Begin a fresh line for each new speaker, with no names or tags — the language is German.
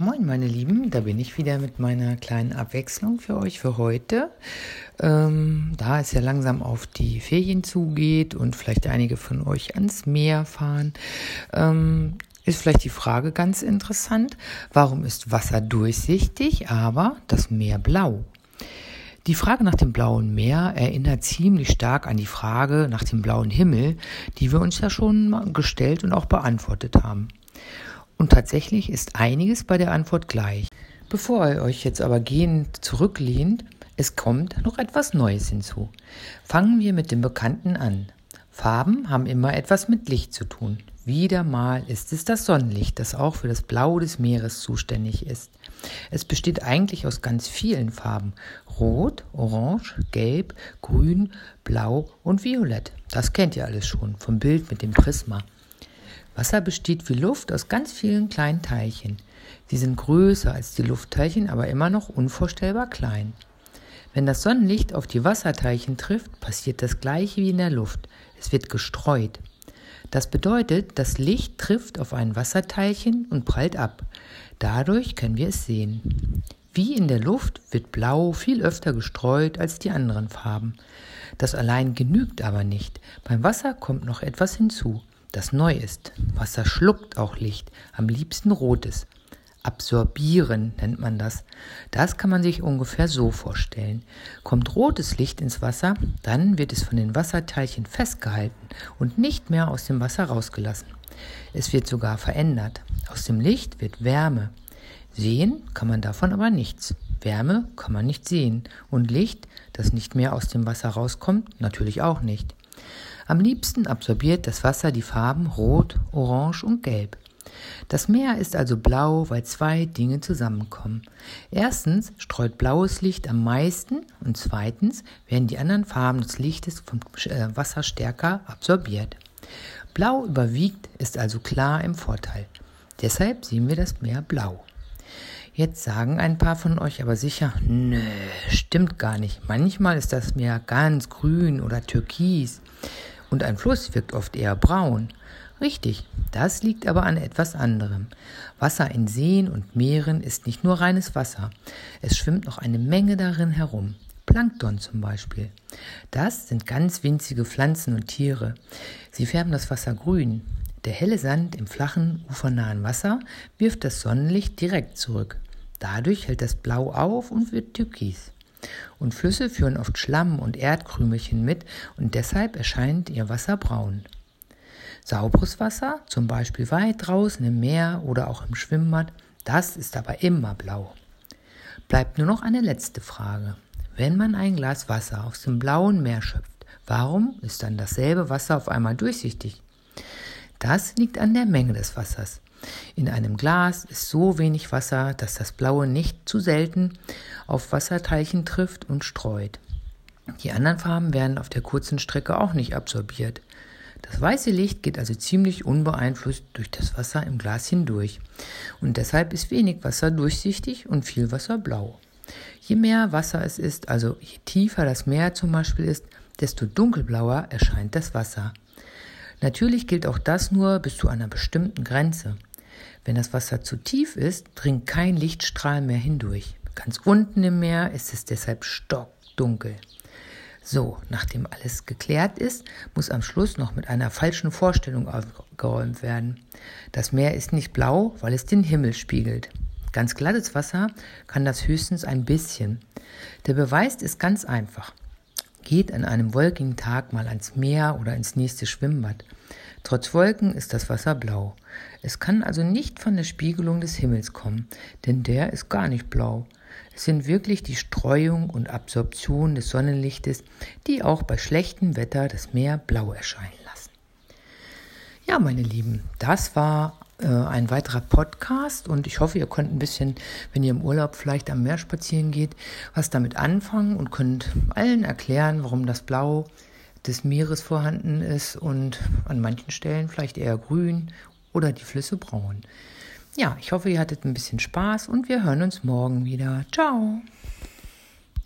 Moin, meine Lieben, da bin ich wieder mit meiner kleinen Abwechslung für euch für heute. Ähm, da es ja langsam auf die Ferien zugeht und vielleicht einige von euch ans Meer fahren, ähm, ist vielleicht die Frage ganz interessant, warum ist Wasser durchsichtig, aber das Meer blau? Die Frage nach dem blauen Meer erinnert ziemlich stark an die Frage nach dem blauen Himmel, die wir uns ja schon gestellt und auch beantwortet haben. Und tatsächlich ist einiges bei der Antwort gleich. Bevor ihr euch jetzt aber gehend zurücklehnt, es kommt noch etwas Neues hinzu. Fangen wir mit dem Bekannten an. Farben haben immer etwas mit Licht zu tun. Wieder mal ist es das Sonnenlicht, das auch für das Blau des Meeres zuständig ist. Es besteht eigentlich aus ganz vielen Farben. Rot, Orange, Gelb, Grün, Blau und Violett. Das kennt ihr alles schon vom Bild mit dem Prisma. Wasser besteht wie Luft aus ganz vielen kleinen Teilchen. Sie sind größer als die Luftteilchen, aber immer noch unvorstellbar klein. Wenn das Sonnenlicht auf die Wasserteilchen trifft, passiert das gleiche wie in der Luft. Es wird gestreut. Das bedeutet, das Licht trifft auf ein Wasserteilchen und prallt ab. Dadurch können wir es sehen. Wie in der Luft wird Blau viel öfter gestreut als die anderen Farben. Das allein genügt aber nicht. Beim Wasser kommt noch etwas hinzu das neu ist. Wasser schluckt auch Licht, am liebsten rotes. Absorbieren nennt man das. Das kann man sich ungefähr so vorstellen. Kommt rotes Licht ins Wasser, dann wird es von den Wasserteilchen festgehalten und nicht mehr aus dem Wasser rausgelassen. Es wird sogar verändert. Aus dem Licht wird Wärme. Sehen kann man davon aber nichts. Wärme kann man nicht sehen und Licht, das nicht mehr aus dem Wasser rauskommt, natürlich auch nicht. Am liebsten absorbiert das Wasser die Farben Rot, Orange und Gelb. Das Meer ist also blau, weil zwei Dinge zusammenkommen. Erstens streut blaues Licht am meisten und zweitens werden die anderen Farben des Lichtes vom äh, Wasser stärker absorbiert. Blau überwiegt, ist also klar im Vorteil. Deshalb sehen wir das Meer blau. Jetzt sagen ein paar von euch aber sicher, nö, stimmt gar nicht. Manchmal ist das Meer ganz grün oder türkis und ein Fluss wirkt oft eher braun. Richtig, das liegt aber an etwas anderem. Wasser in Seen und Meeren ist nicht nur reines Wasser. Es schwimmt noch eine Menge darin herum. Plankton zum Beispiel. Das sind ganz winzige Pflanzen und Tiere. Sie färben das Wasser grün. Der helle Sand im flachen, ufernahen Wasser wirft das Sonnenlicht direkt zurück. Dadurch hält das Blau auf und wird türkis. Und Flüsse führen oft Schlamm und Erdkrümelchen mit und deshalb erscheint ihr Wasser braun. Sauberes Wasser, zum Beispiel weit draußen im Meer oder auch im Schwimmbad, das ist aber immer blau. Bleibt nur noch eine letzte Frage. Wenn man ein Glas Wasser aus dem blauen Meer schöpft, warum ist dann dasselbe Wasser auf einmal durchsichtig? Das liegt an der Menge des Wassers. In einem Glas ist so wenig Wasser, dass das Blaue nicht zu selten auf Wasserteilchen trifft und streut. Die anderen Farben werden auf der kurzen Strecke auch nicht absorbiert. Das weiße Licht geht also ziemlich unbeeinflusst durch das Wasser im Glas hindurch. Und deshalb ist wenig Wasser durchsichtig und viel Wasser blau. Je mehr Wasser es ist, also je tiefer das Meer zum Beispiel ist, desto dunkelblauer erscheint das Wasser. Natürlich gilt auch das nur bis zu einer bestimmten Grenze. Wenn das Wasser zu tief ist, dringt kein Lichtstrahl mehr hindurch. Ganz unten im Meer ist es deshalb stockdunkel. So, nachdem alles geklärt ist, muss am Schluss noch mit einer falschen Vorstellung aufgeräumt werden. Das Meer ist nicht blau, weil es den Himmel spiegelt. Ganz glattes Wasser kann das höchstens ein bisschen. Der Beweis ist ganz einfach. Geht an einem wolkigen Tag mal ans Meer oder ins nächste Schwimmbad. Trotz Wolken ist das Wasser blau. Es kann also nicht von der Spiegelung des Himmels kommen, denn der ist gar nicht blau. Es sind wirklich die Streuung und Absorption des Sonnenlichtes, die auch bei schlechtem Wetter das Meer blau erscheinen lassen. Ja, meine Lieben, das war ein weiterer Podcast und ich hoffe, ihr könnt ein bisschen, wenn ihr im Urlaub vielleicht am Meer spazieren geht, was damit anfangen und könnt allen erklären, warum das Blau des Meeres vorhanden ist und an manchen Stellen vielleicht eher grün oder die Flüsse braun. Ja, ich hoffe, ihr hattet ein bisschen Spaß und wir hören uns morgen wieder. Ciao!